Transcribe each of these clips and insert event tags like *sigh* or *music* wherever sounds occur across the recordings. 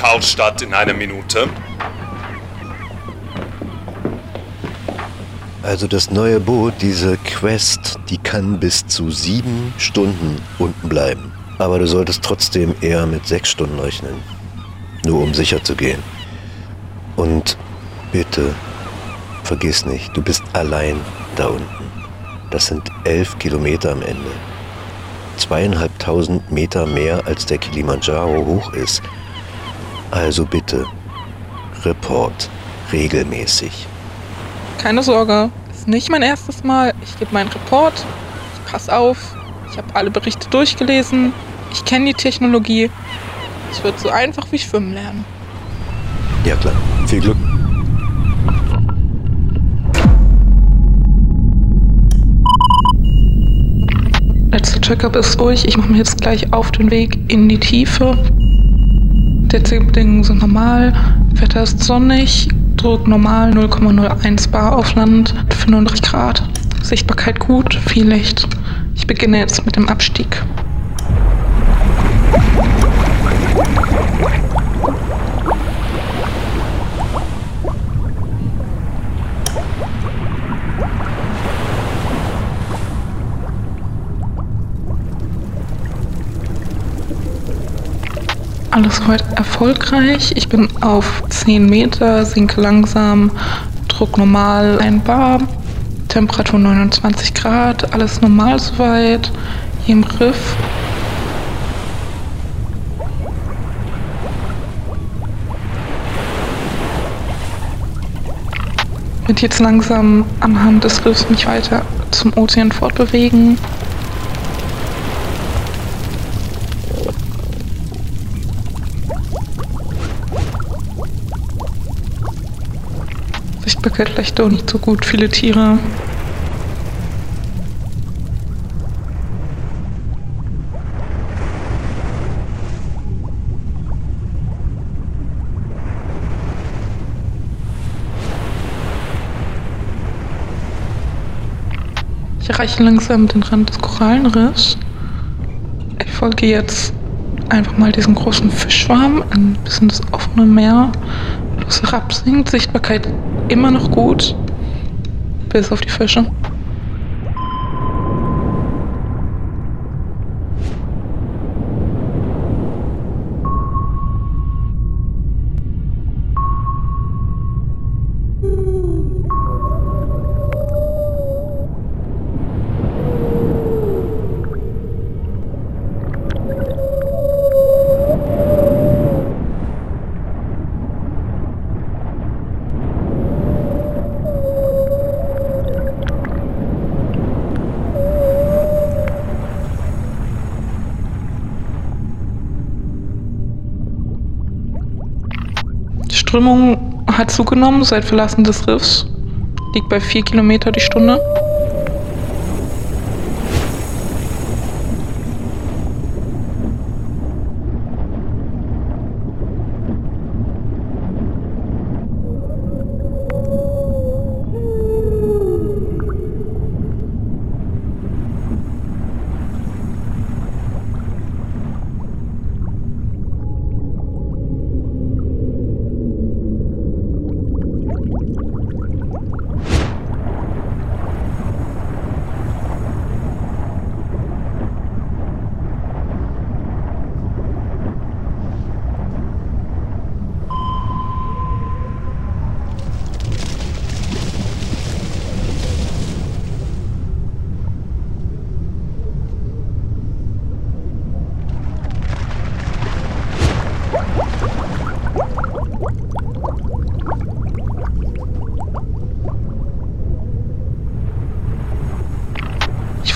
Talstadt in einer Minute. Also das neue Boot, diese Quest, die kann bis zu sieben Stunden unten bleiben. Aber du solltest trotzdem eher mit sechs Stunden rechnen. Nur um sicher zu gehen. Und bitte, vergiss nicht, du bist allein da unten. Das sind elf Kilometer am Ende. Zweieinhalbtausend Meter mehr als der Kilimanjaro hoch ist. Also bitte, Report regelmäßig. Keine Sorge, ist nicht mein erstes Mal. Ich gebe meinen Report. Ich pass auf. Ich habe alle Berichte durchgelesen. Ich kenne die Technologie. Es wird so einfach wie Schwimmen lernen. Ja klar, viel Glück. Letzter Checkup ist durch. Ich mache mich jetzt gleich auf den Weg in die Tiefe. Derzeitige Bedingungen sind normal. Wetter ist sonnig. Druck normal 0,01 Bar auf Land, 35 Grad. Sichtbarkeit gut, viel Licht. Ich beginne jetzt mit dem Abstieg. Alles soweit erfolgreich. Ich bin auf 10 Meter, sinke langsam, Druck normal, ein Bar, Temperatur 29 Grad, alles normal soweit, hier im Riff. Wird jetzt langsam anhand des Riffs mich weiter zum Ozean fortbewegen. Vielleicht doch nicht so gut, viele Tiere. Ich erreiche langsam den Rand des Korallenriffs. Ich folge jetzt einfach mal diesem großen Fischschwarm, ein bisschen das offene Meer, wo es herabsinkt. Sichtbarkeit immer noch gut, bis auf die Fische. Strömung hat zugenommen seit Verlassen des Riffs. Liegt bei 4 Kilometer die Stunde.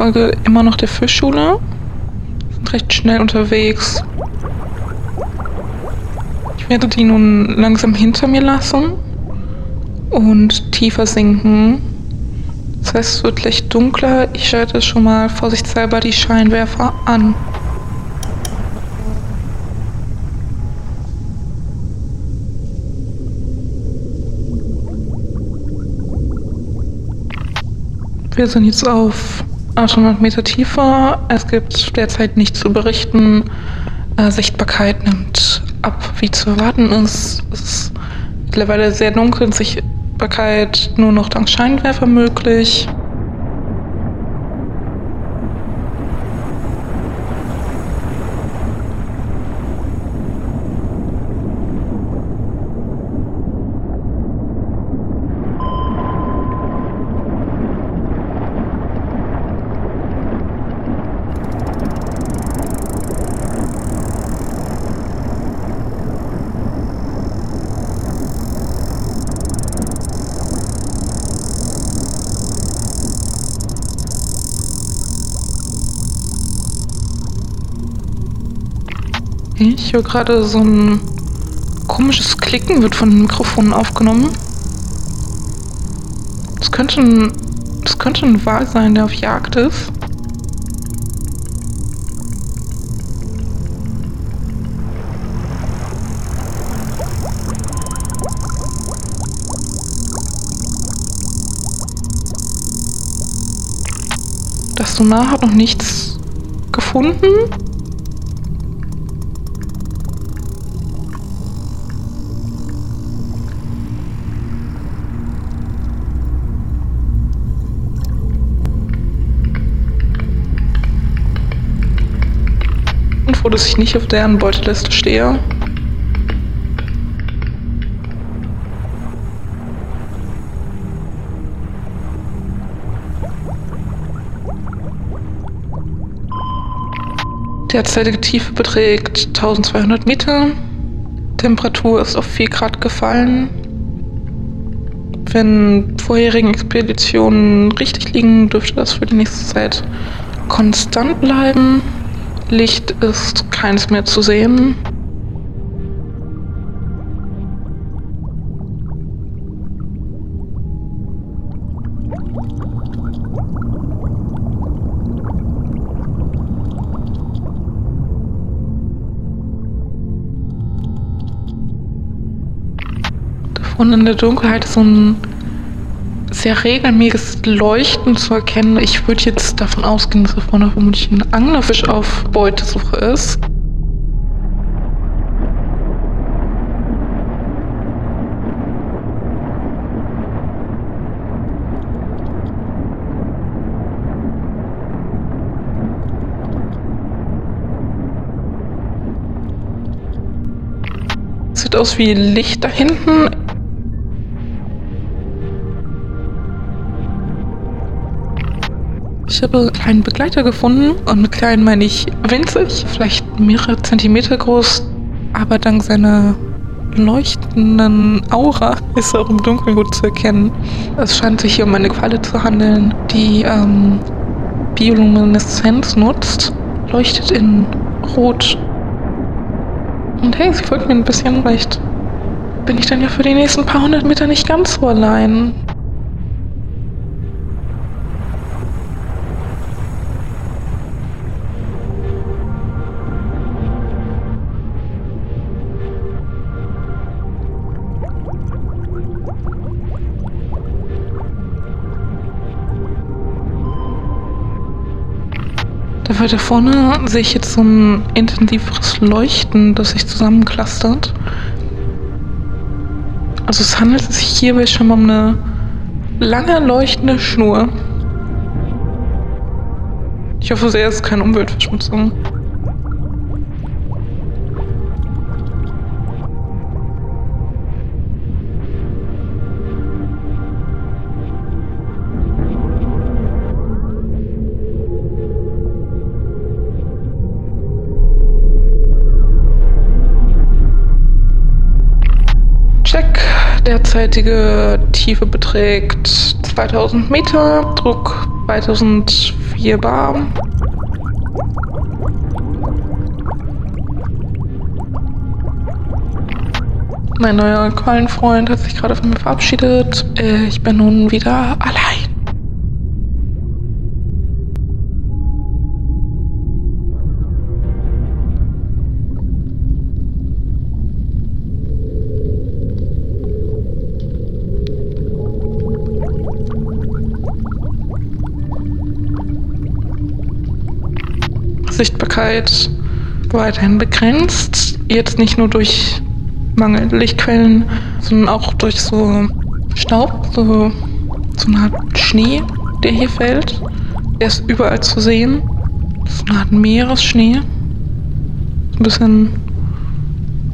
Folge immer noch der Fischschule. Sind recht schnell unterwegs. Ich werde die nun langsam hinter mir lassen und tiefer sinken. Das heißt, es wird gleich dunkler. Ich schalte schon mal vorsichtshalber die Scheinwerfer an. Wir sind jetzt auf 800 Meter tiefer. Es gibt derzeit nichts zu berichten. Äh, Sichtbarkeit nimmt ab, wie zu erwarten ist. Es ist mittlerweile sehr dunkel, Sichtbarkeit nur noch dank Scheinwerfer möglich. Ich höre gerade so ein komisches Klicken wird von den Mikrofonen aufgenommen. Das könnte ein, das könnte ein Wal sein, der auf Jagd ist. Das Sonar hat noch nichts gefunden. Dass ich nicht auf deren Beuteliste stehe. Derzeitige Tiefe beträgt 1200 Meter. Temperatur ist auf 4 Grad gefallen. Wenn vorherigen Expeditionen richtig liegen, dürfte das für die nächste Zeit konstant bleiben. Licht ist keins mehr zu sehen. Und in der Dunkelheit ist so ein sehr regelmäßiges Leuchten zu erkennen. Ich würde jetzt davon ausgehen, dass da vorne vermutlich ein Anglerfisch auf Beutesuche ist. Sieht aus wie Licht da hinten. Habe einen kleinen Begleiter gefunden und mit klein meine ich winzig, vielleicht mehrere Zentimeter groß, aber dank seiner leuchtenden Aura *laughs* ist er auch im Dunkeln gut zu erkennen. Es scheint sich hier um eine Qualle zu handeln, die ähm, Biolumineszenz nutzt, leuchtet in Rot. Und hey, sie folgt mir ein bisschen, vielleicht bin ich dann ja für die nächsten paar hundert Meter nicht ganz so allein. Da weiter vorne sehe ich jetzt so ein intensiveres Leuchten, das sich zusammenclustert. Also es handelt sich hierbei schon mal um eine lange leuchtende Schnur. Ich hoffe sehr, es ist keine Umweltverschmutzung. Derzeitige Tiefe beträgt 2000 Meter, Druck 2004 bar. Mein neuer Quallenfreund hat sich gerade von mir verabschiedet. Äh, Ich bin nun wieder allein. Sichtbarkeit weiterhin begrenzt. Jetzt nicht nur durch mangelnde Lichtquellen, sondern auch durch so Staub, so, so eine Art Schnee, der hier fällt. Der ist überall zu sehen. Das ist eine Art Meeresschnee. Ein bisschen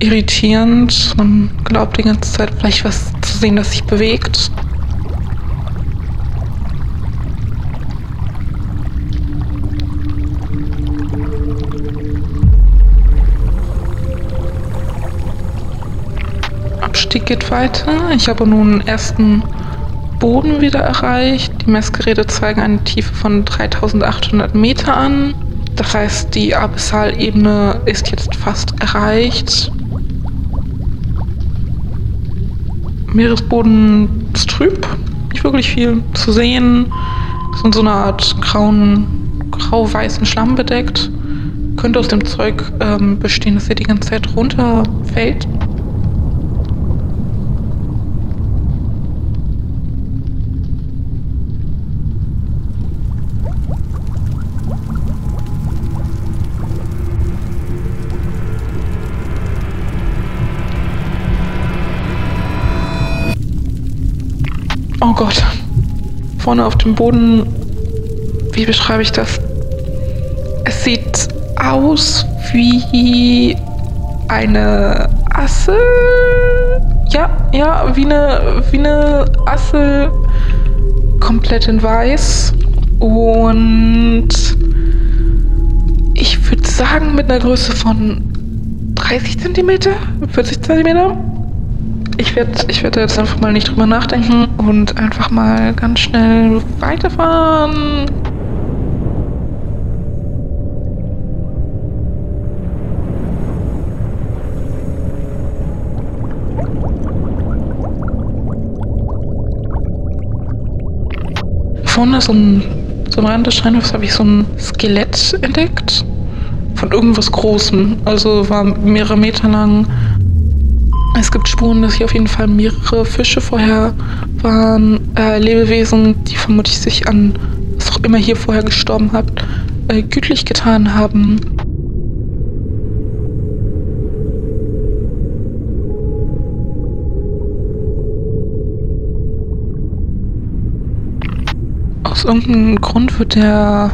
irritierend. Man glaubt die ganze Zeit vielleicht was zu sehen, das sich bewegt. Abstieg geht weiter. Ich habe nun ersten Boden wieder erreicht. Die Messgeräte zeigen eine Tiefe von 3800 Meter an. Das heißt, die Abyssalebene ist jetzt fast erreicht. Meeresboden ist trüb, nicht wirklich viel zu sehen. Ist in so einer Art grauen, grau-weißen Schlamm bedeckt. Könnte aus dem Zeug ähm, bestehen, dass er die ganze Zeit runterfällt. Oh Gott. Vorne auf dem Boden. Wie beschreibe ich das? Es sieht aus wie eine Asse. Ja, ja, wie eine, wie eine Asse. Komplett in weiß. Und ich würde sagen mit einer Größe von 30 cm, 40 cm. Ich werde ich werd jetzt einfach mal nicht drüber nachdenken und einfach mal ganz schnell weiterfahren. Vorne so ein, so ein Rand des Scheinhofs habe ich so ein Skelett entdeckt. Von irgendwas Großem. Also war mehrere Meter lang es gibt Spuren, dass hier auf jeden Fall mehrere Fische vorher waren, äh, Lebewesen, die vermutlich sich an was auch immer hier vorher gestorben hat, äh, gütlich getan haben. Aus irgendeinem Grund wird der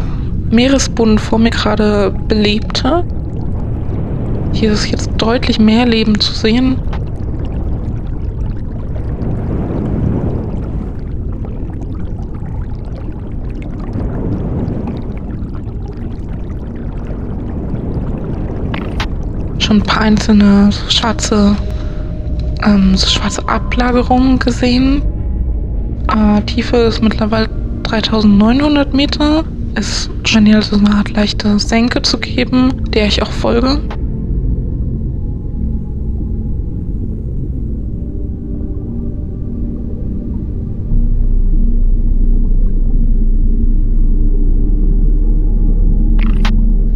Meeresboden vor mir gerade belebter. Hier ist jetzt deutlich mehr Leben zu sehen. Schon ein paar einzelne so schwarze, ähm, so schwarze Ablagerungen gesehen. Äh, Tiefe ist mittlerweile 3900 Meter. Es scheint hier also eine Art leichte Senke zu geben, der ich auch folge.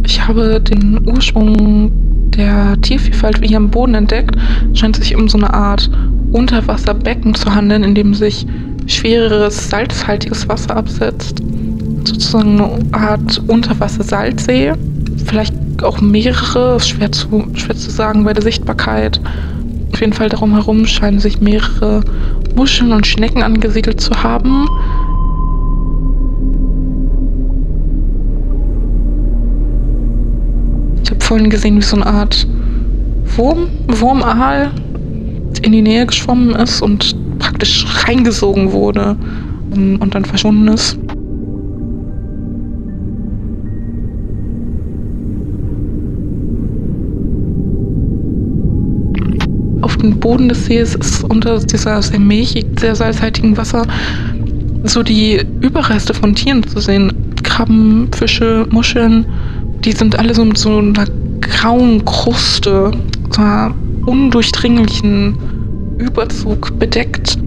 Ich habe den Ursprung der Tiervielfalt hier am Boden entdeckt, scheint sich um so eine Art Unterwasserbecken zu handeln, in dem sich schwereres, salzhaltiges Wasser absetzt. Sozusagen eine Art Unterwasser-Salzsee. Vielleicht auch mehrere, schwer zu, schwer zu sagen bei der Sichtbarkeit. Auf jeden Fall darum herum scheinen sich mehrere Muscheln und Schnecken angesiedelt zu haben. Vorhin gesehen, wie so eine Art Wurm, Wurmaal in die Nähe geschwommen ist und praktisch reingesogen wurde und dann verschwunden ist. Auf dem Boden des Sees ist unter dieser sehr milchig, sehr salzhaltigen Wasser so die Überreste von Tieren zu sehen. Krabben, Fische, Muscheln, die sind alle so mit so einer grauen Kruste, so einer undurchdringlichen Überzug bedeckt.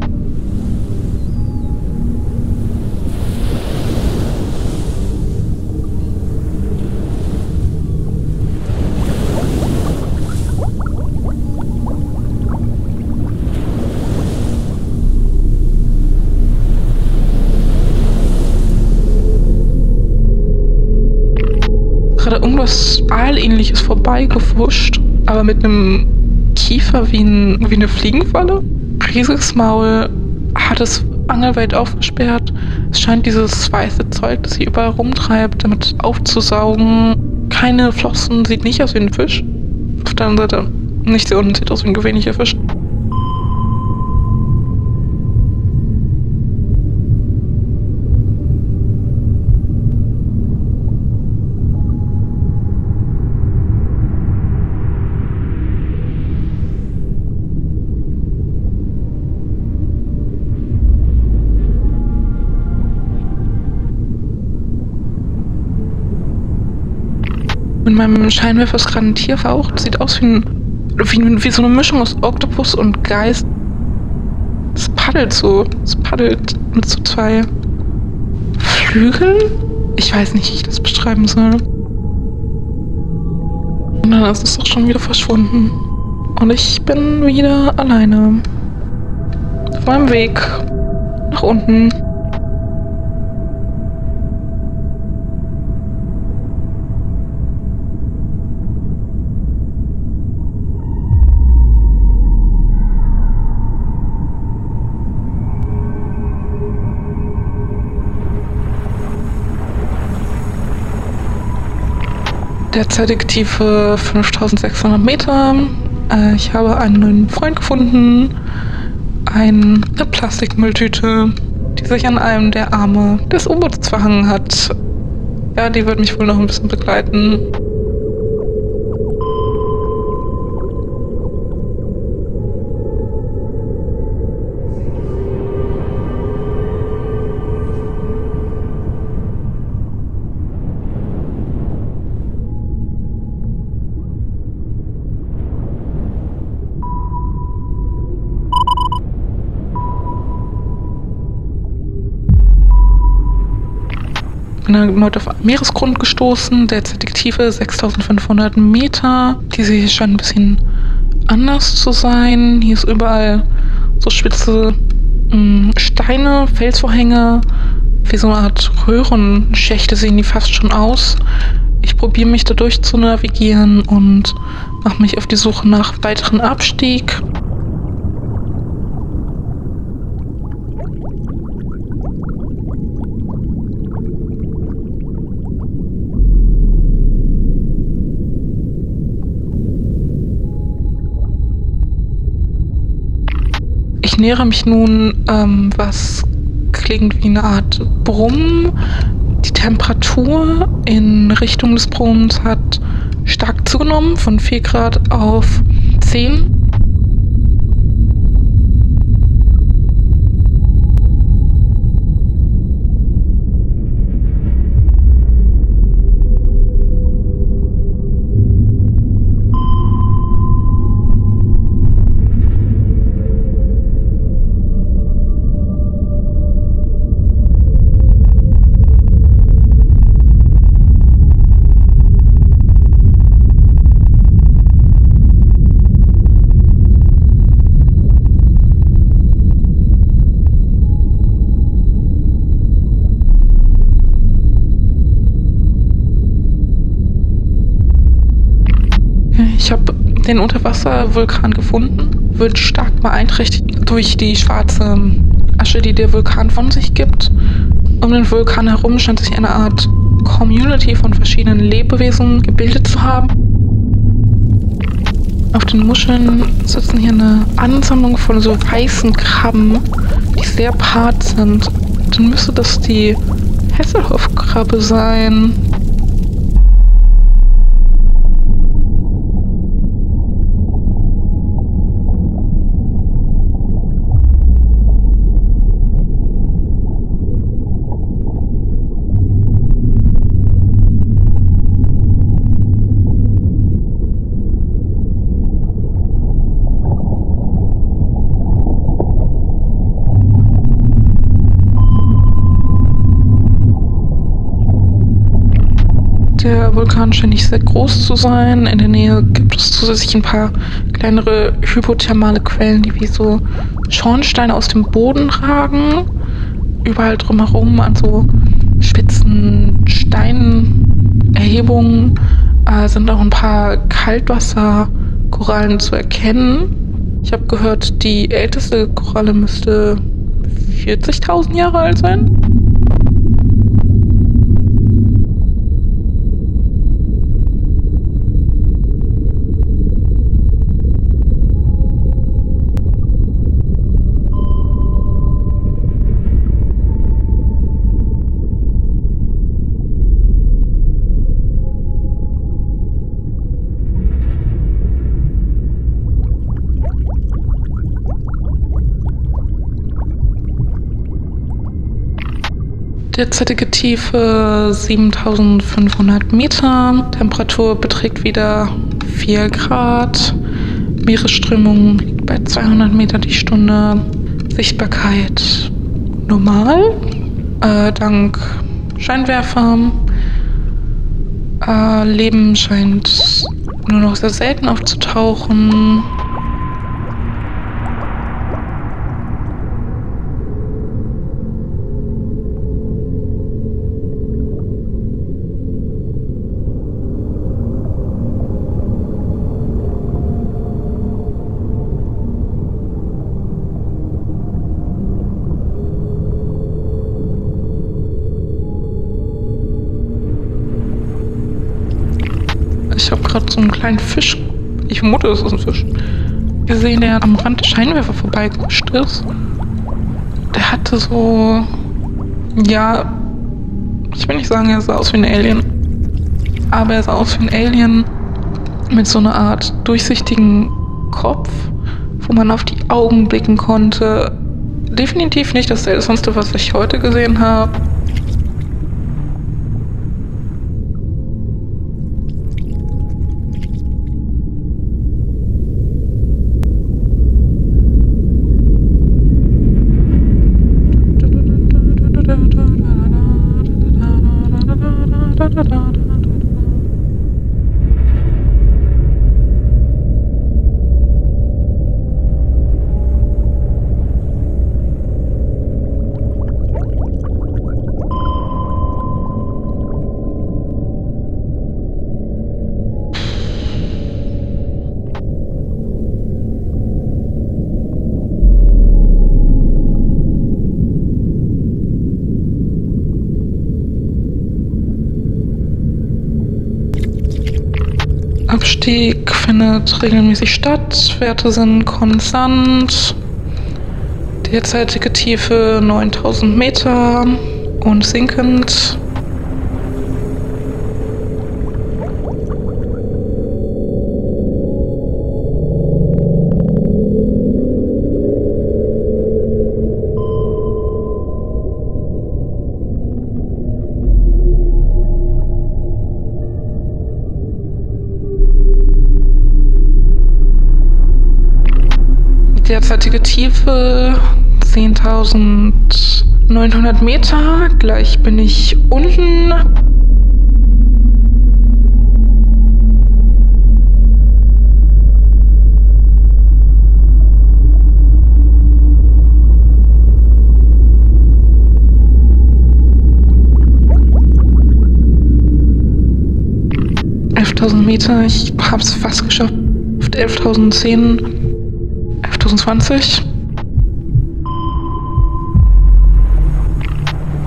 Irgendwas Aalähnliches vorbeigefuscht, aber mit einem Kiefer wie, ein, wie eine Fliegenfalle. Riesiges Maul, hat es angelweit aufgesperrt. Es scheint dieses weiße Zeug, das sie überall rumtreibt, damit aufzusaugen. Keine Flossen, sieht nicht aus wie ein Fisch. Auf der anderen Seite, nicht sehr unten, sieht aus wie ein gewöhnlicher Fisch. Meinem Scheinwerfer ist gerade ein Tier veraucht. Sieht aus wie, ein, wie, wie so eine Mischung aus Oktopus und Geist. Es paddelt so. Es paddelt mit so zwei Flügeln. Ich weiß nicht, wie ich das beschreiben soll. Und dann ist es auch schon wieder verschwunden. Und ich bin wieder alleine. Auf meinem Weg nach unten. Derzeitig Tiefe 5600 Meter. Äh, ich habe einen neuen Freund gefunden. Eine Plastikmülltüte, die sich an einem der Arme des U-Boots verhangen hat. Ja, die wird mich wohl noch ein bisschen begleiten. Bin erneut auf Meeresgrund gestoßen, derzeitige Tiefe 6500 Meter. Diese hier scheint ein bisschen anders zu sein. Hier ist überall so spitze mh, mm, Steine, Felsvorhänge, wie so eine Art Röhrenschächte sehen die fast schon aus. Ich probiere mich da durch zu navigieren und mache mich auf die Suche nach weiteren Abstieg. Ich nähere mich nun, ähm, was klingt wie eine Art Brummen. Die Temperatur in Richtung des Brummens hat stark zugenommen, von 4 Grad auf 10. Ich habe den Unterwasservulkan gefunden, wird stark beeinträchtigt durch die schwarze Asche, die der Vulkan von sich gibt. Um den Vulkan herum scheint sich eine Art Community von verschiedenen Lebewesen gebildet zu haben. Auf den Muscheln sitzen hier eine Ansammlung von so weißen Krabben, die sehr part sind. Dann müsste das die Hesselhoff-Krabbe sein. Der Vulkan scheint nicht sehr groß zu sein. In der Nähe gibt es zusätzlich ein paar kleinere hypothermale Quellen, die wie so Schornsteine aus dem Boden ragen. Überall drumherum an so spitzen Steinen Erhebungen äh, sind auch ein paar Kaltwasserkorallen zu erkennen. Ich habe gehört, die älteste Koralle müsste 40.000 Jahre alt sein. Derzeitige Tiefe 7500 Meter. Temperatur beträgt wieder 4 Grad. Meeresströmung liegt bei 200 Meter die Stunde. Sichtbarkeit normal. Äh, dank Scheinwerfer. Äh, Leben scheint nur noch sehr selten aufzutauchen. Gerade so einen kleinen Fisch, ich vermute, es ist ein Fisch, gesehen, der am Rand der Scheinwerfer vorbeigewischt ist. Der hatte so, ja, ich will nicht sagen, er sah aus wie ein Alien, aber er sah aus wie ein Alien mit so einer Art durchsichtigen Kopf, wo man auf die Augen blicken konnte. Definitiv nicht das seltsamste, was ich heute gesehen habe. Abstieg findet regelmäßig statt. Werte sind konstant. Derzeitige Tiefe 9000 Meter und sinkend. Derzeitige Tiefe 10.900 Meter. Gleich bin ich unten. Elftausend Meter, ich hab's fast geschafft. Auf 11.010. 11.020.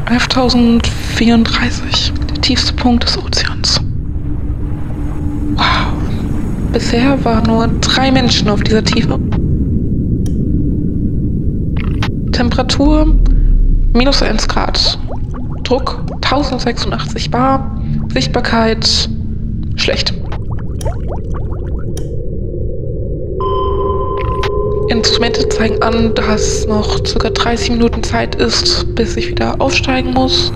11.034. Der tiefste Punkt des Ozeans. Wow. Bisher waren nur drei Menschen auf dieser Tiefe. Temperatur minus 1 Grad. Druck 1086 bar. Sichtbarkeit schlecht. Instrumente zeigen an, dass noch ca. 30 Minuten Zeit ist, bis ich wieder aufsteigen muss.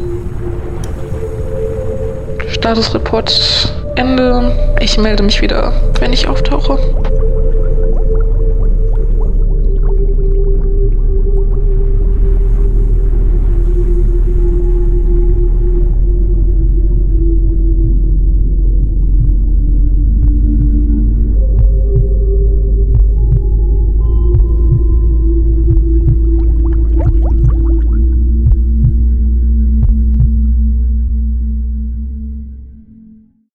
Statusreport Ende. Ich melde mich wieder, wenn ich auftauche.